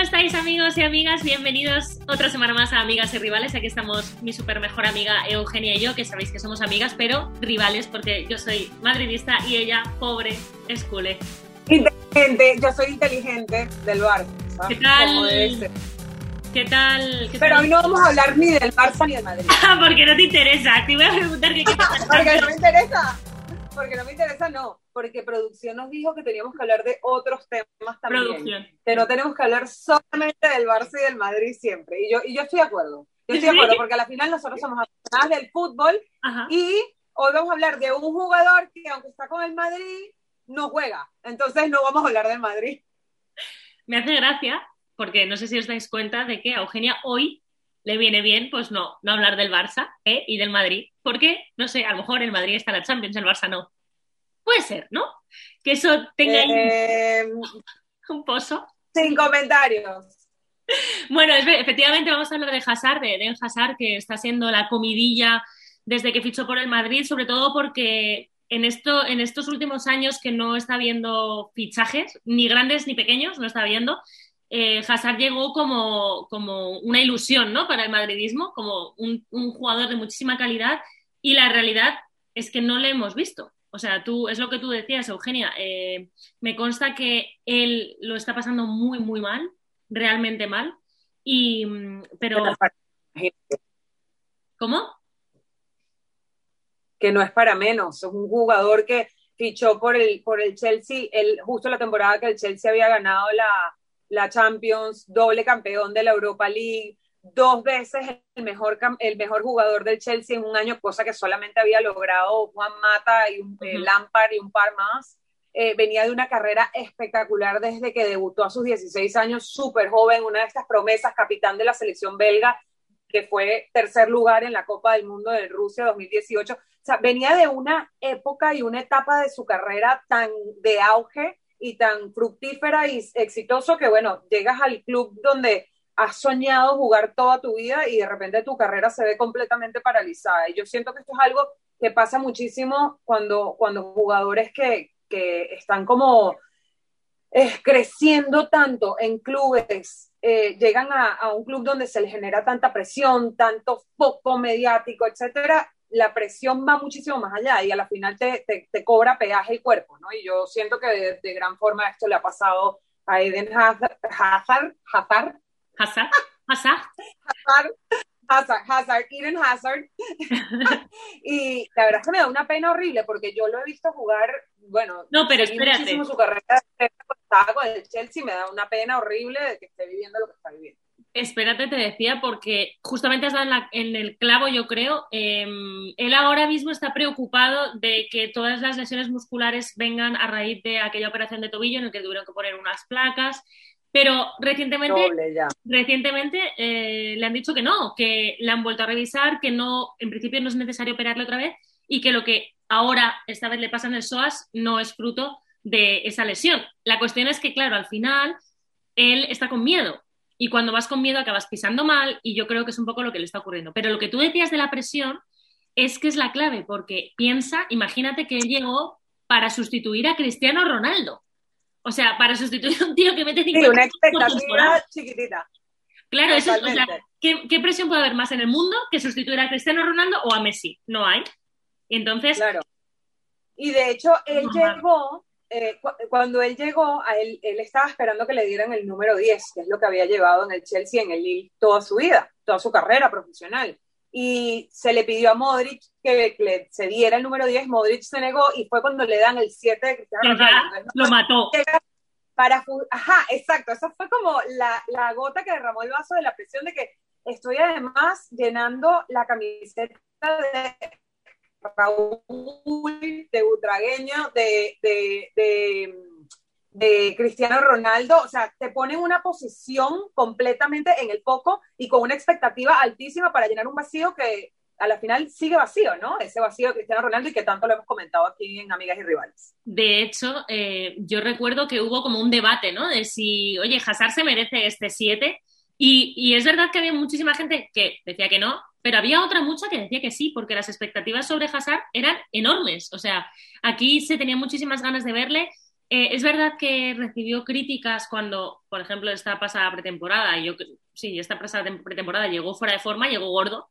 estáis amigos y amigas? Bienvenidos otra semana más a Amigas y Rivales. Aquí estamos mi super mejor amiga Eugenia y yo, que sabéis que somos amigas, pero rivales porque yo soy madridista y ella, pobre, es culé. Inteligente, yo soy inteligente del Barça. ¿Qué tal? ¿Qué tal? ¿Qué Pero tal? hoy no vamos a hablar ni del Barça ni del Madrid. porque no te interesa. Te voy a preguntar qué qué pasa. Porque no me interesa. Porque no me interesa, no. Porque producción nos dijo que teníamos que hablar de otros temas también. Producción. Que no tenemos que hablar solamente del Barça y del Madrid siempre. Y yo, y yo estoy de acuerdo. Yo estoy de acuerdo, porque al final nosotros somos apasionadas del fútbol Ajá. y hoy vamos a hablar de un jugador que, aunque está con el Madrid, no juega. Entonces no vamos a hablar del Madrid. Me hace gracia porque no sé si os dais cuenta de que a Eugenia hoy le viene bien, pues no, no hablar del Barça ¿eh? y del Madrid. Porque, no sé, a lo mejor el Madrid está en la Champions, el Barça no. Puede ser, ¿no? Que eso tenga ahí Eh, un pozo. sin comentarios. Bueno, efectivamente vamos a hablar de Hazard, de Eden Hazard, que está siendo la comidilla desde que fichó por el Madrid, sobre todo porque en, esto, en estos últimos años que no está habiendo fichajes, ni grandes ni pequeños, no está habiendo, eh, Hazard llegó como, como una ilusión ¿no? para el madridismo, como un, un jugador de muchísima calidad, y la realidad es que no le hemos visto. O sea, tú, es lo que tú decías, Eugenia. eh, me consta que él lo está pasando muy, muy mal, realmente mal. Y, mm, pero, ¿cómo? que no es para menos. Es un jugador que fichó por el, por el Chelsea, el, justo la temporada que el Chelsea había ganado la, la Champions, doble campeón de la Europa League, dos veces el mejor, el mejor jugador del Chelsea en un año, cosa que solamente había logrado Juan Mata y un, eh, Ujú. Lampard y un par más. Eh, venía de una carrera espectacular desde que debutó a sus 16 años, súper joven, una de estas promesas, capitán de la selección belga, que fue tercer lugar en la Copa del Mundo de Rusia 2018. O sea, venía de una época y una etapa de su carrera tan de auge y tan fructífera y exitoso que, bueno, llegas al club donde has soñado jugar toda tu vida y de repente tu carrera se ve completamente paralizada. Y yo siento que esto es algo que pasa muchísimo cuando, cuando jugadores que, que están como eh, creciendo tanto en clubes, eh, llegan a, a, un club donde se les genera tanta presión, tanto foco mediático, etcétera, la presión va muchísimo más allá y a la final te, te, te cobra peaje el cuerpo, ¿no? Y yo siento que de, de gran forma esto le ha pasado a Eden Hazard, Hazard, Hazard, Hazard, Hazard, Hazard, Hazard, Hazard Eden Hazard. y la verdad es que me da una pena horrible porque yo lo he visto jugar, bueno, no, pero espérate. muchísimo su carrera de con el Chelsea, me da una pena horrible de que esté viviendo lo que está viviendo. Espérate, te decía, porque justamente has dado en, la, en el clavo, yo creo. Eh, él ahora mismo está preocupado de que todas las lesiones musculares vengan a raíz de aquella operación de tobillo en el que tuvieron que poner unas placas. Pero recientemente, recientemente eh, le han dicho que no, que le han vuelto a revisar, que no, en principio no es necesario operarle otra vez y que lo que ahora esta vez le pasa en el psoas no es fruto de esa lesión. La cuestión es que, claro, al final él está con miedo y cuando vas con miedo acabas pisando mal y yo creo que es un poco lo que le está ocurriendo. Pero lo que tú decías de la presión es que es la clave porque piensa, imagínate que él llegó para sustituir a Cristiano Ronaldo. O sea, para sustituir a un tío que mete 50 sí, una expectativa chiquitita. Claro, eso es, o sea, ¿qué, ¿qué, presión puede haber más en el mundo que sustituir a Cristiano Ronaldo o a Messi? No hay. Y entonces. Claro. Y de hecho, él no, llegó, eh, cu cuando él llegó, a él, él estaba esperando que le dieran el número 10, que es lo que había llevado en el Chelsea, en el Lille, toda su vida, toda su carrera profesional. Y se le pidió a Modric que le se diera el número 10, Modric se negó y fue cuando le dan el 7 de Cristiano Ronaldo. Lo mató. Para, ajá, exacto, esa fue como la, la gota que derramó el vaso de la presión de que estoy además llenando la camiseta de Raúl, de Butragueño, de, de, de, Cristiano Ronaldo, o sea, te pone en una posición completamente en el foco y con una expectativa altísima para llenar un vacío que a la final sigue vacío, ¿no? Ese vacío de Cristiano Ronaldo y que tanto lo hemos comentado aquí en Amigas y Rivales. De hecho, eh, yo recuerdo que hubo como un debate, ¿no? De si, oye, Hazard se merece este 7 y, y es verdad que había muchísima gente que decía que no, pero había otra mucha que decía que sí, porque las expectativas sobre Hazard eran enormes. O sea, aquí se tenía muchísimas ganas de verle Eh, es verdad que recibió críticas cuando, por ejemplo, esta pasada pretemporada, yo sí, esta pasada pretemporada llegó fuera de forma, llegó gordo.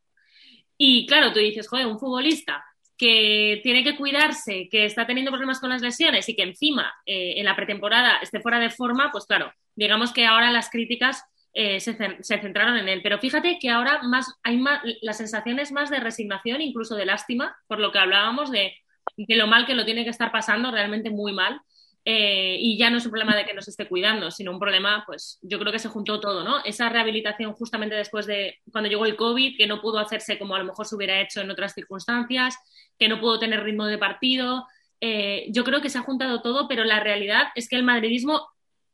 Y claro, tú dices, joder, un futbolista que tiene que cuidarse, que está teniendo problemas con las lesiones y que encima eh, en la pretemporada esté fuera de forma, pues claro, digamos que ahora las críticas eh, se, centraron en él. Pero fíjate que ahora más, hay más, la sensación es más de resignación, incluso de lástima, por lo que hablábamos de, de lo mal que lo tiene que estar pasando, realmente muy mal. Eh, y ya no es un problema de que no se esté cuidando, sino un problema, pues yo creo que se juntó todo, ¿no? Esa rehabilitación justamente después de cuando llegó el COVID, que no pudo hacerse como a lo mejor se hubiera hecho en otras circunstancias, que no pudo tener ritmo de partido. Eh, yo creo que se ha juntado todo, pero la realidad es que el madridismo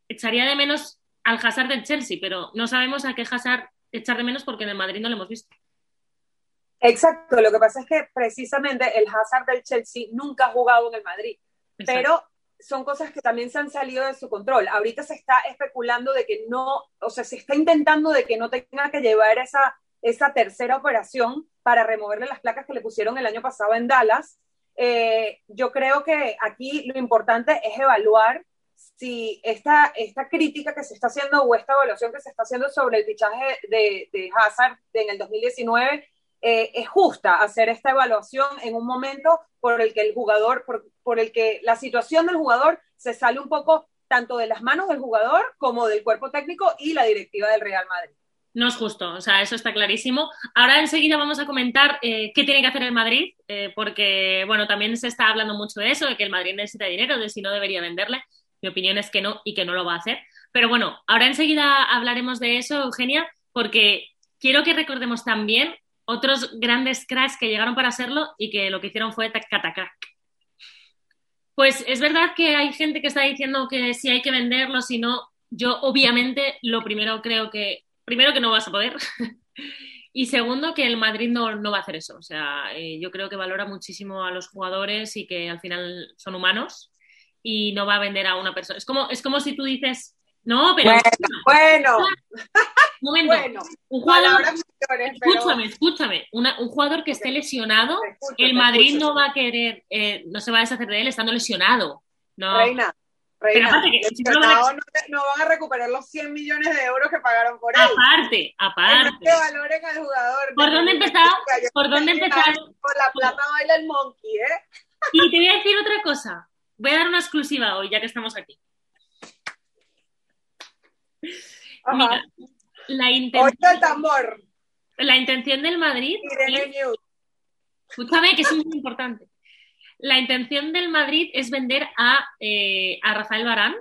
echaría de menos al Hazard del Chelsea, pero no sabemos a qué Hazard echar de menos porque en el Madrid no lo hemos visto. Exacto, lo que pasa es que precisamente el Hazard del Chelsea nunca ha jugado en el Madrid, pero son cosas que también se han salido de su control. Ahorita se está especulando de que no, o sea, se está intentando de que no tenga que llevar esa, esa tercera operación para removerle las placas que le pusieron el año pasado en Dallas. Eh, yo creo que aquí lo importante es evaluar si esta, esta crítica que se está haciendo o esta evaluación que se está haciendo sobre el fichaje de, de Hazard en el 2019 eh, es justa hacer esta evaluación en un momento por el que el jugador, por, por, el que la situación del jugador se sale un poco tanto de las manos del jugador como del cuerpo técnico y la directiva del Real Madrid. No es justo, o sea, eso está clarísimo. Ahora enseguida vamos a comentar eh, qué tiene que hacer el Madrid, eh, porque, bueno, también se está hablando mucho de eso, de que el Madrid necesita dinero, de si no debería venderle. Mi opinión es que no y que no lo va a hacer. Pero bueno, ahora enseguida hablaremos de eso, Eugenia, porque quiero que recordemos también otros grandes cracks que llegaron para serlo y que lo que hicieron fue catacrack. Pues es verdad que hay gente que está diciendo que si hay que venderlo, si no, yo obviamente lo primero creo que, primero que no vas a poder y segundo que el Madrid no, no va a hacer eso. O sea, eh, yo creo que valora muchísimo a los jugadores y que al final son humanos y no va a vender a una persona. Es como, es como si tú dices, no, pero... Bueno, Un momento. un jugador, escúchame, escúchame. un jugador que esté lesionado, el Madrid no va a querer, eh, no se va a deshacer de él estando lesionado. No. Reina, Reina, no, no, van a recuperar los 100 millones de euros que pagaron por él. Aparte, aparte. que valoren al jugador. ¿Por dónde empezaron? ¿Por dónde empezaron? Por la plata baila el monkey, ¿eh? Y te voy a decir otra cosa. Voy a dar una exclusiva hoy, ya que estamos aquí. Mira, la intención, tambor. La intención del Madrid. escúchame, que es muy importante. La intención del Madrid es vender a, eh, a Rafael Barán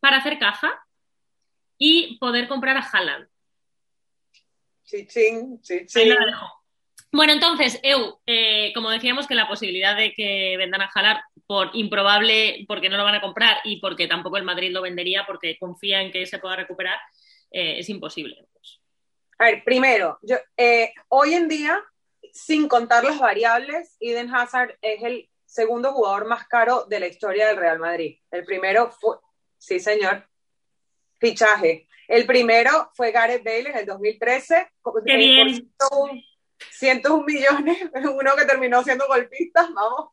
para hacer caja y poder comprar a Haaland. Chichín, chichín. Bueno, entonces, Eu, eh, como decíamos que la posibilidad de que vendan a Haaland por improbable, porque no lo van a comprar y porque tampoco el Madrid lo vendería porque confía en que se pueda recuperar, eh, es imposible. A ver, primero, yo, eh, hoy en día, sin contar las variables, Eden Hazard es el segundo jugador más caro de la historia del Real Madrid. El primero fue, sí señor, fichaje. El primero fue Gareth Bale en el 2013. Qué bien. 101 millones, uno que terminó siendo golpista, vamos.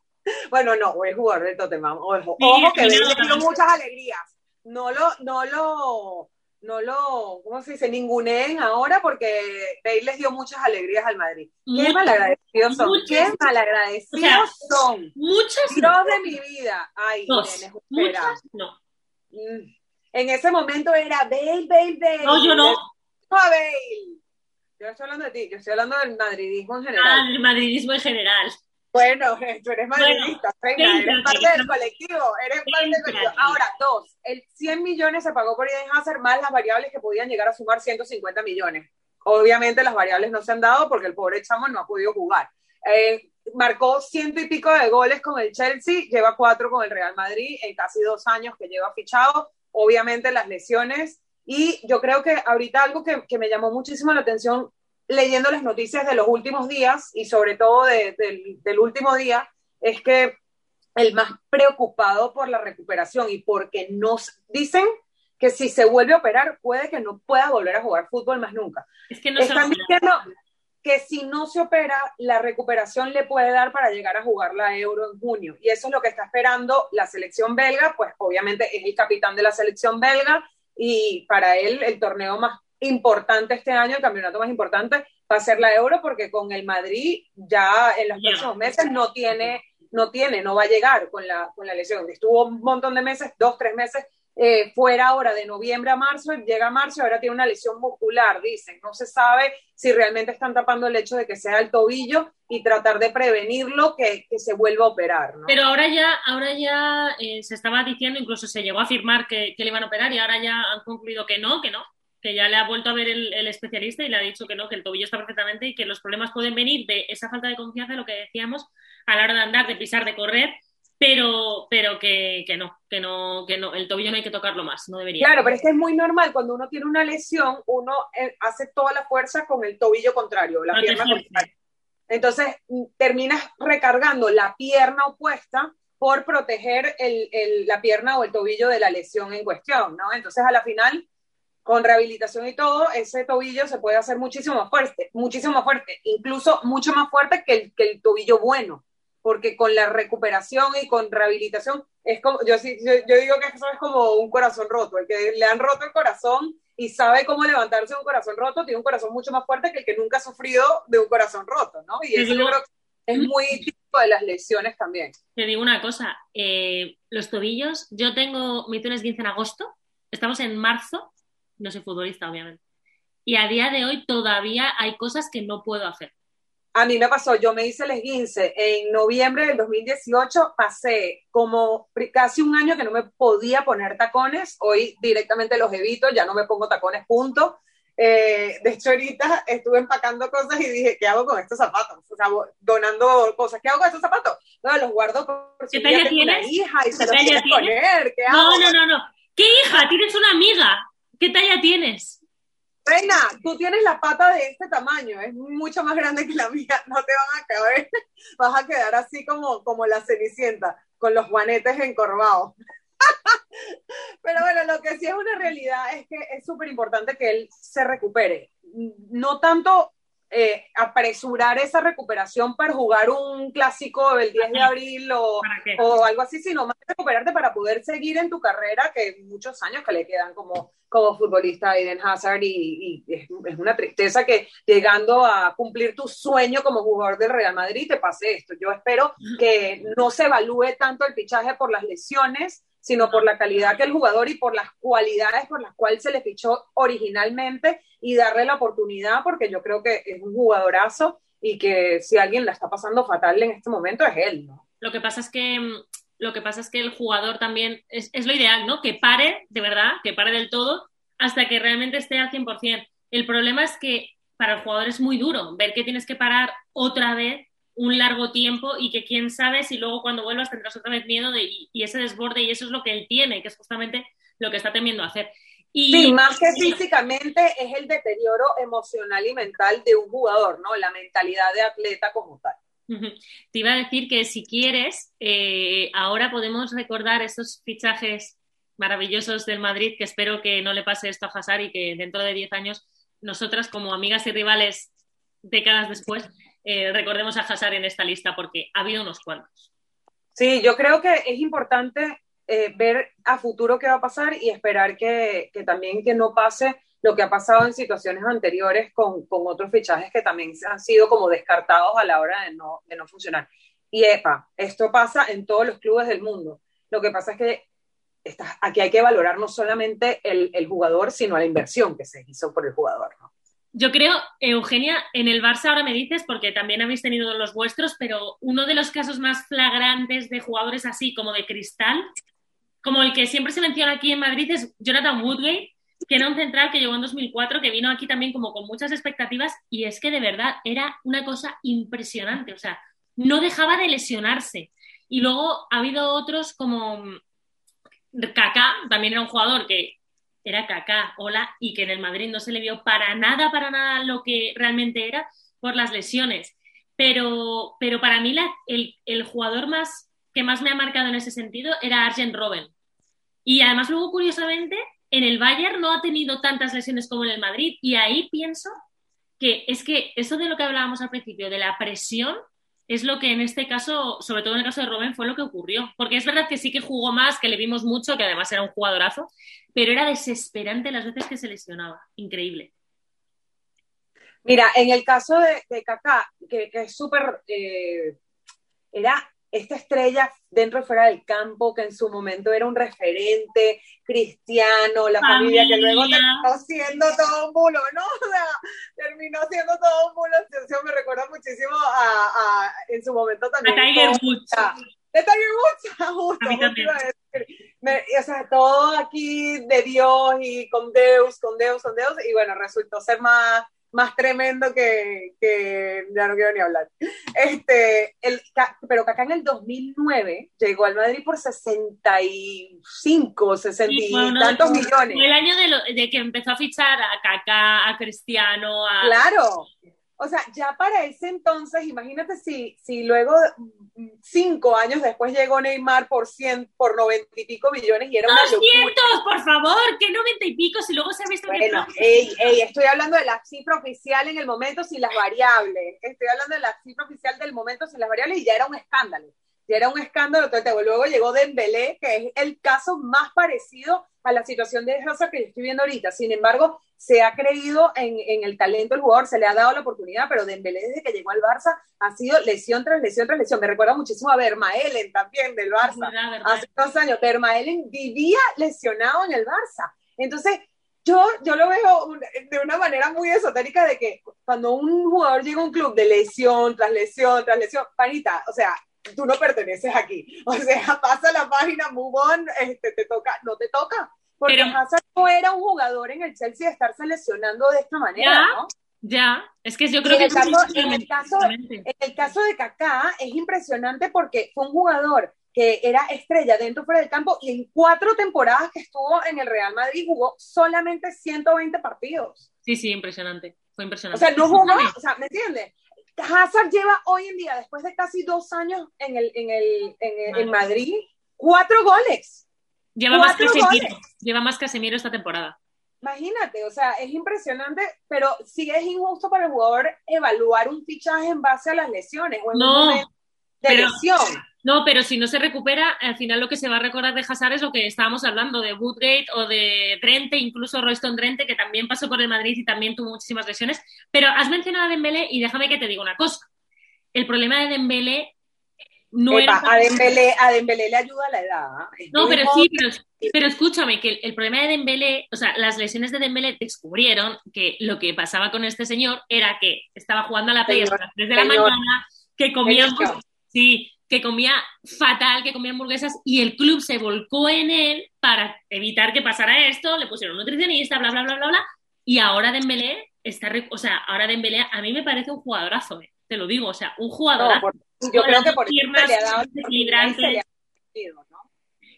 Bueno, no, el jugador del Tottenham. Ojo, ojo que Bale dio muchas alegrías. No lo, no lo, no lo, ¿cómo se dice? Ninguneen ahora porque Bale les dio muchas alegrías al Madrid. Qué malagradecidos son, qué malagradecidos son. Muchas Dios de mi vida. Ay, Dos. muchas no. Mm. En ese momento era Bale, Bale, Bale. No, yo no. A Bale. Yo no estoy hablando de ti, yo estoy hablando del madridismo en general. Ah, del madridismo en general. Bueno, tú eres madridista, venga, eres parte del colectivo, eres parte del colectivo. Ahora, dos, el 100 millones se pagó por Eden Hazard más las variables que podían llegar a sumar 150 millones. Obviamente las variables no se han dado porque el pobre chamo no ha podido jugar. Eh, marcó ciento y pico de goles con el Chelsea, lleva cuatro con el Real Madrid en casi dos años que lleva fichado. Obviamente las lesiones. Y yo creo que ahorita algo que, que me llamó muchísimo la atención leyendo las noticias de los últimos días y sobre todo del último día, es que el más preocupado por la recuperación y porque nos dicen que si se vuelve a operar puede que no pueda volver a jugar fútbol más nunca. Es que no están diciendo, que si no se opera, la recuperación le puede dar para llegar a jugar la Euro en junio. Y eso es lo que está esperando la selección belga, pues obviamente es el capitán de la selección belga y para él el torneo más importante este año, el campeonato más importante va a ser la Euro porque con el Madrid ya en los próximos meses no tiene, no tiene, no va a llegar con la, con la lesión. Estuvo un montón de meses, dos, tres meses eh, fuera ahora de noviembre a marzo, llega a marzo ahora tiene una lesión muscular, dicen. No se sabe si realmente están tapando el hecho de que sea el tobillo y tratar de prevenirlo que, que se vuelva a operar. Pero ahora ya, ahora ya eh, se estaba diciendo, incluso se llegó a afirmar que, que, le iban a operar y ahora ya han concluido que no, que no, que ya le ha vuelto a ver el, el, especialista y le ha dicho que no, que el tobillo está perfectamente y que los problemas pueden venir de esa falta de confianza, lo que decíamos, a la hora de andar, de pisar, de correr pero, pero que, que, no, que no, que no, el tobillo no hay que tocarlo más, no debería. Claro, pero es que es muy normal, cuando uno tiene una lesión, uno eh, hace toda la fuerza con el tobillo contrario, la pierna contraria. Entonces, mm, terminas recargando la pierna opuesta por proteger el, el, la pierna o el tobillo de la lesión en cuestión, ¿no? Entonces, a la final, con rehabilitación y todo, ese tobillo se puede hacer muchísimo más fuerte, muchísimo más fuerte, incluso mucho más fuerte que el, que el tobillo bueno porque con la recuperación y con rehabilitación, es como, yo, yo, yo digo que eso es como un corazón roto, el que le han roto el corazón y sabe cómo levantarse de un corazón roto, tiene un corazón mucho más fuerte que el que nunca ha sufrido de un corazón roto, ¿no? Y eso yo creo que es muy típico de las lesiones también. Te digo una cosa, eh, los tobillos, yo tengo mi túnez 15 en agosto, estamos en marzo, no soy futbolista obviamente, y a día de hoy todavía hay cosas que no puedo hacer a mí me pasó, yo me hice el esguince en noviembre del 2018, pasé como casi un año que no me podía poner tacones, hoy directamente los evito, ya no me pongo tacones, punto. Eh, de hecho, ahorita estuve empacando cosas y dije, ¿qué hago con estos zapatos? O sea, donando cosas, ¿qué hago con estos zapatos? No, los guardo por si ¿Qué talla tienes? hija y se los quiere poner, ¿qué hago? No, no, no, no. ¿Qué hija? Tienes una amiga. ¿Qué talla tienes? Reina, tú tienes la pata de este tamaño, es mucho más grande que la mía, no te van a caber, vas a quedar así como, como la cenicienta, con los guanetes encorvados. Pero bueno, lo que sí es una realidad es que es súper importante que él se recupere. No tanto eh, apresurar esa recuperación para jugar un clásico el 10 de abril o, o, algo así, sino más recuperarte para poder seguir en tu carrera, que muchos años que le quedan como, como futbolista Eden Hazard y, y es, es, una tristeza que llegando a cumplir tu sueño como jugador del Real Madrid te pase esto. Yo espero que no se evalúe tanto el fichaje por las lesiones, sino por la calidad que el jugador y por las cualidades por las cuales se le fichó originalmente y darle la oportunidad, porque yo creo que es un jugadorazo y que si alguien la está pasando fatal en este momento es él, ¿no? Lo que pasa es que mm, lo que pasa es que el jugador también es, es lo ideal, ¿no? Que pare, de verdad, que pare del todo hasta que realmente esté al 100%. El problema es que para el jugador es muy duro ver que tienes que parar otra vez un largo tiempo y que quién sabe si luego cuando vuelvas tendrás otra vez miedo de, y, y, ese desborde y eso es lo que él tiene, que es justamente lo que está temiendo hacer. Y, sí, más que físicamente es el deterioro emocional y mental de un jugador, ¿no? La mentalidad de atleta como tal. Te iba a decir que si quieres, eh, ahora podemos recordar esos fichajes maravillosos del Madrid, que espero que no le pase esto a Hazard y que dentro de 10 años nosotras como amigas y rivales décadas después eh, recordemos a Hazard en esta lista porque ha habido unos cuantos. Sí, yo creo que es importante eh, ver a futuro qué va a pasar y esperar que, que, también que no pase lo que ha pasado en situaciones anteriores con, con, otros fichajes que también han sido como descartados a la hora de no, de no funcionar. Y epa, esto pasa en todos los clubes del mundo. Lo que pasa es que está, aquí hay que valorar no solamente el, el, jugador, sino la inversión que se hizo por el jugador. ¿no? Yo creo, Eugenia, en el Barça ahora me dices, porque también habéis tenido los vuestros, pero uno de los casos más flagrantes de jugadores así como de cristal, como el que siempre se menciona aquí en Madrid, es Jonathan Woodgate, que era un central que llegó en 2004, que vino aquí también como con muchas expectativas, y es que de verdad era una cosa impresionante, o sea, no dejaba de lesionarse. Y luego ha habido otros como Kaká, también era un jugador que era Kaká, hola, y que en el Madrid no se le vio para nada, para nada lo que realmente era por las lesiones. Pero, pero para mí el, el, jugador más que más me ha marcado en ese sentido era Arjen Robben. Y además luego, curiosamente, en el Bayern no ha tenido tantas lesiones como en el Madrid. Y ahí pienso que es que eso de lo que hablábamos al principio, de la presión, es lo que en este caso, sobre todo en el caso de Robin, fue lo que ocurrió. Porque es verdad que sí que jugó más, que le vimos mucho, que además era un jugadorazo, pero era desesperante las veces que se lesionaba. Increíble. Mira, en el caso de, de Kaká, que, que es súper, eh, era esta estrella dentro y fuera del campo, que en su momento era un referente cristiano, la familia, que luego terminó siendo todo un bulo, ¿no? O sea, terminó siendo todo un bulo. Eso me recuerda muchísimo a, a en su momento también. A Tiger Woods. De Tiger Woods, justo. justo me, o sea, todo aquí de Dios y con Deus, con Deus, con Deus, y bueno, resultó ser más más tremendo que, que, ya no quiero ni hablar. Este, el, pero Kaká en el 2009 llegó al Madrid por 65, 60 y tantos millones. El año de, lo, de, que empezó a fichar a Kaká, a Cristiano, a... Claro, o sea, ya para ese entonces, imagínate si, si luego cinco años después llegó Neymar por 100, por 90 y pico millones y era una locura. por favor! ¿Qué 90 y pico? Si luego se ha visto bueno, ey, ey, estoy hablando de la cifra oficial en el momento sin las variables. Estoy hablando de la cifra oficial del momento sin las variables y ya era un escándalo. Ya era un escándalo. Luego llegó Dembélé, que es el caso más parecido a la situación de Hazard que yo estoy viendo ahorita. Sin embargo, se ha creído en, en, el talento del jugador, se le ha dado la oportunidad, pero Dembélé desde que llegó al Barça ha sido lesión tras lesión tras lesión. Me recuerda muchísimo a Vermaelen también del Barça. Hace dos años, Vermaelen vivía lesionado en el Barça. Entonces, yo, yo lo veo de una manera muy esotérica de que cuando un jugador llega a un club de lesión tras lesión tras lesión, panita, o sea, tú no perteneces aquí. O sea, pasa la página, move on, este, te toca, no te toca. Porque Hazard no era un jugador en el Chelsea de estar seleccionando de esta manera, ya, ¿no? Ya, es que yo creo que... El caso, en, el caso, en el caso de Kaká es impresionante porque fue un jugador que era estrella dentro fuera del campo y en cuatro temporadas que estuvo en el Real Madrid jugó solamente 120 partidos. Sí, sí, impresionante. Fue impresionante. O sea, no jugó, o sea, ¿me entiendes? Hazard lleva hoy en día, después de casi dos años en, el, en, el, en, en Madrid, cuatro goles. Lleva más, Casemiro, lleva más Casemiro esta temporada. Imagínate, o sea, es impresionante, pero sí es injusto para el jugador evaluar un fichaje en base a las lesiones o en no, un momento de pero, lesión. No, pero si no se recupera, al final lo que se va a recordar de Hazard es lo que estábamos hablando, de Woodgate o de Drente, incluso Royston Drente, que también pasó por el Madrid y también tuvo muchísimas lesiones. Pero has mencionado a Dembélé y déjame que te diga una cosa. El problema de Dembélé no Epa, era... A Dembélé, a Dembélé le ayuda la edad. ¿eh? No, pero sí, pero, pero, escúchame, que el, el, problema de Dembélé, o sea, las lesiones de Dembélé descubrieron que lo que pasaba con este señor era que estaba jugando a la playa a las 3 de la señor. mañana, que comía... Sí, que comía fatal, que comía hamburguesas y el club se volcó en él para evitar que pasara esto, le pusieron nutricionista, bla, bla, bla, bla, bla, y ahora Dembélé está, o sea, ahora Dembélé a mí me parece un jugadorazo, ¿eh? te lo digo, o sea, un jugador. No, yo creo que por piernas, le.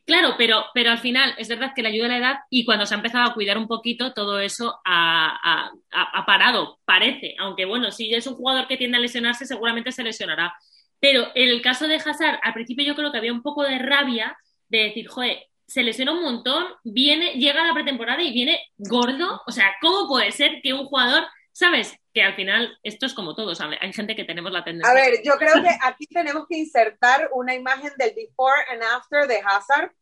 Claro, pero, pero al final es verdad que le ayuda la edad y cuando se ha empezado a cuidar un poquito, todo eso ha, ha, ha parado, parece. Aunque bueno, si es un jugador que tiende a lesionarse, seguramente se lesionará. Pero en el caso de Hazard, al principio yo creo que había un poco de rabia de decir, joder, se lesiona un montón, viene, llega a la pretemporada y viene gordo. O sea, ¿cómo puede ser que un jugador, sabes, que al final esto es como todo, ¿sabes? Hay gente que tenemos la tendencia. A ver, yo creo que aquí tenemos que insertar una imagen del before and after de Hazard,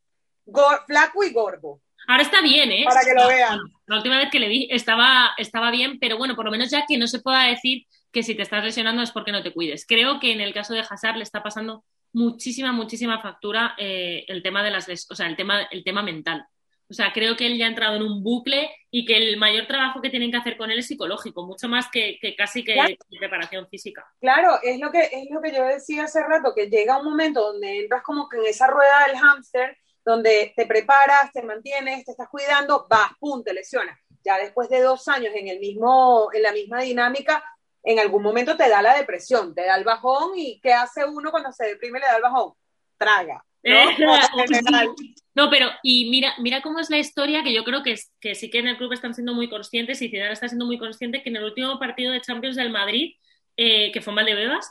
flaco y gordo. Ahora está bien, ¿eh? Para que lo vean. La última vez que le vi estaba, estaba bien, pero bueno, por lo menos ya que no se pueda decir que si te estás lesionando es porque no te cuides. Creo que en el caso de Hazard le está pasando muchísima, muchísima factura eh, el tema de las, o sea, el tema, el tema mental. O sea, creo que él ya ha entrado en un bucle y que el mayor trabajo que tienen que hacer con él es psicológico, mucho más que, que casi que claro. preparación física. Claro, es lo, que, es lo que yo decía hace rato, que llega un momento donde entras como que en esa rueda del hámster, donde te preparas, te mantienes, te estás cuidando, vas, pum, te lesionas. Ya después de dos años en, el mismo, en la misma dinámica, en algún momento te da la depresión, te da el bajón y ¿qué hace uno cuando se deprime y le da el bajón? Traga. ¿no? no, pero y mira, mira cómo es la historia que yo creo que, que sí que en el club están siendo muy conscientes y Zidane está siendo muy consciente que en el último partido de Champions del Madrid, eh, que fue en Valdebebas,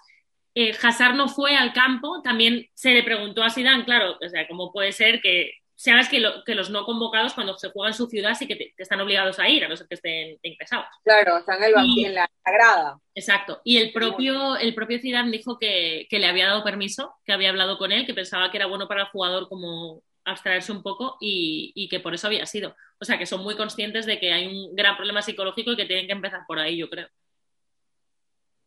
eh, Hazard no fue al campo, también se le preguntó a Zidane, claro, o sea, cómo puede ser que sabes que, que, los no convocados cuando se juega en su ciudad sí que, están obligados a ir, a no ser que estén ingresados. Claro, están en, el, en la grada. Exacto. Y el propio, el propio Zidane dijo que, que, le había dado permiso, que había hablado con él, que pensaba que era bueno para el jugador como abstraerse un poco y, y que por eso había sido. O sea, que son muy conscientes de que hay un gran problema psicológico y que tienen que empezar por ahí, yo creo.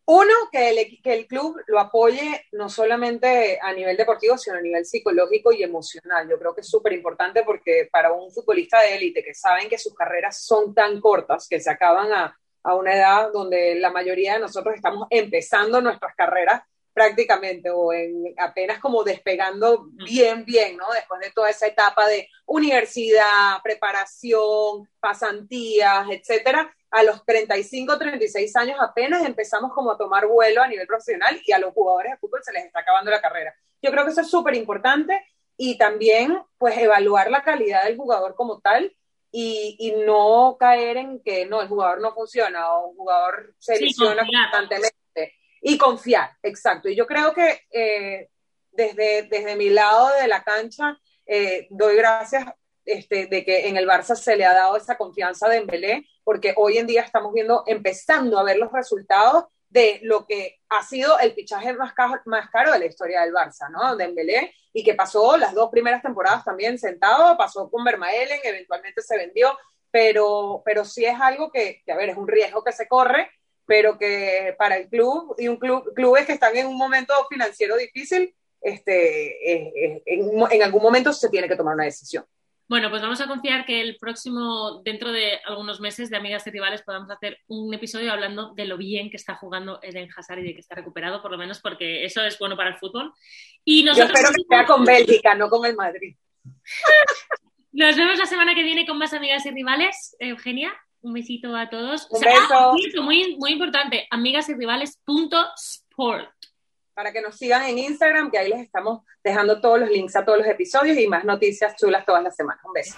Uno, que el, que el club lo apoye no solamente a nivel deportivo, sino a nivel psicológico y emocional. Yo creo que es súper importante porque para un futbolista de élite que saben que sus carreras son tan cortas, que se acaban a, a una edad donde la mayoría de nosotros estamos empezando nuestras carreras prácticamente o en apenas como despegando bien, bien, ¿no? Después de toda esa etapa de universidad, preparación, pasantías, etcétera a los 35, 36 años apenas empezamos como a tomar vuelo a nivel profesional y a los jugadores de fútbol se les está acabando la carrera. Yo creo que eso es súper importante y también pues evaluar la calidad del jugador como tal y, y, no caer en que no, el jugador no funciona o el jugador se lesiona constantemente y confiar, exacto. Y yo creo que eh, desde, desde mi lado de la cancha eh, doy gracias este, de que en el Barça se le ha dado esa confianza de Embelé, porque hoy en día estamos viendo, empezando a ver los resultados de lo que ha sido el fichaje más caro, más caro de la historia del Barça, ¿no? De Embelé, y que pasó las dos primeras temporadas también sentado, pasó con Vermaelen, eventualmente se vendió, pero, pero sí es algo que, que, a ver, es un riesgo que se corre, pero que para el club y un club, clubes que están en un momento financiero difícil, este, eh, eh, en, en algún momento se tiene que tomar una decisión. Bueno, pues vamos a confiar que el próximo, dentro de algunos meses de Amigas y Rivales, podamos hacer un episodio hablando de lo bien que está jugando Eden Hazard y de que está recuperado, por lo menos porque eso es bueno para el fútbol. Y nosotros... Yo espero que sea con Bélgica, no con el Madrid. Nos vemos la semana que viene con más Amigas y Rivales. Eugenia, un besito a todos. Un beso. muy, muy importante, amigasyRivales.sport para que nos sigan en Instagram, que ahí les estamos dejando todos los links a todos los episodios y más noticias chulas todas las semanas. Un beso.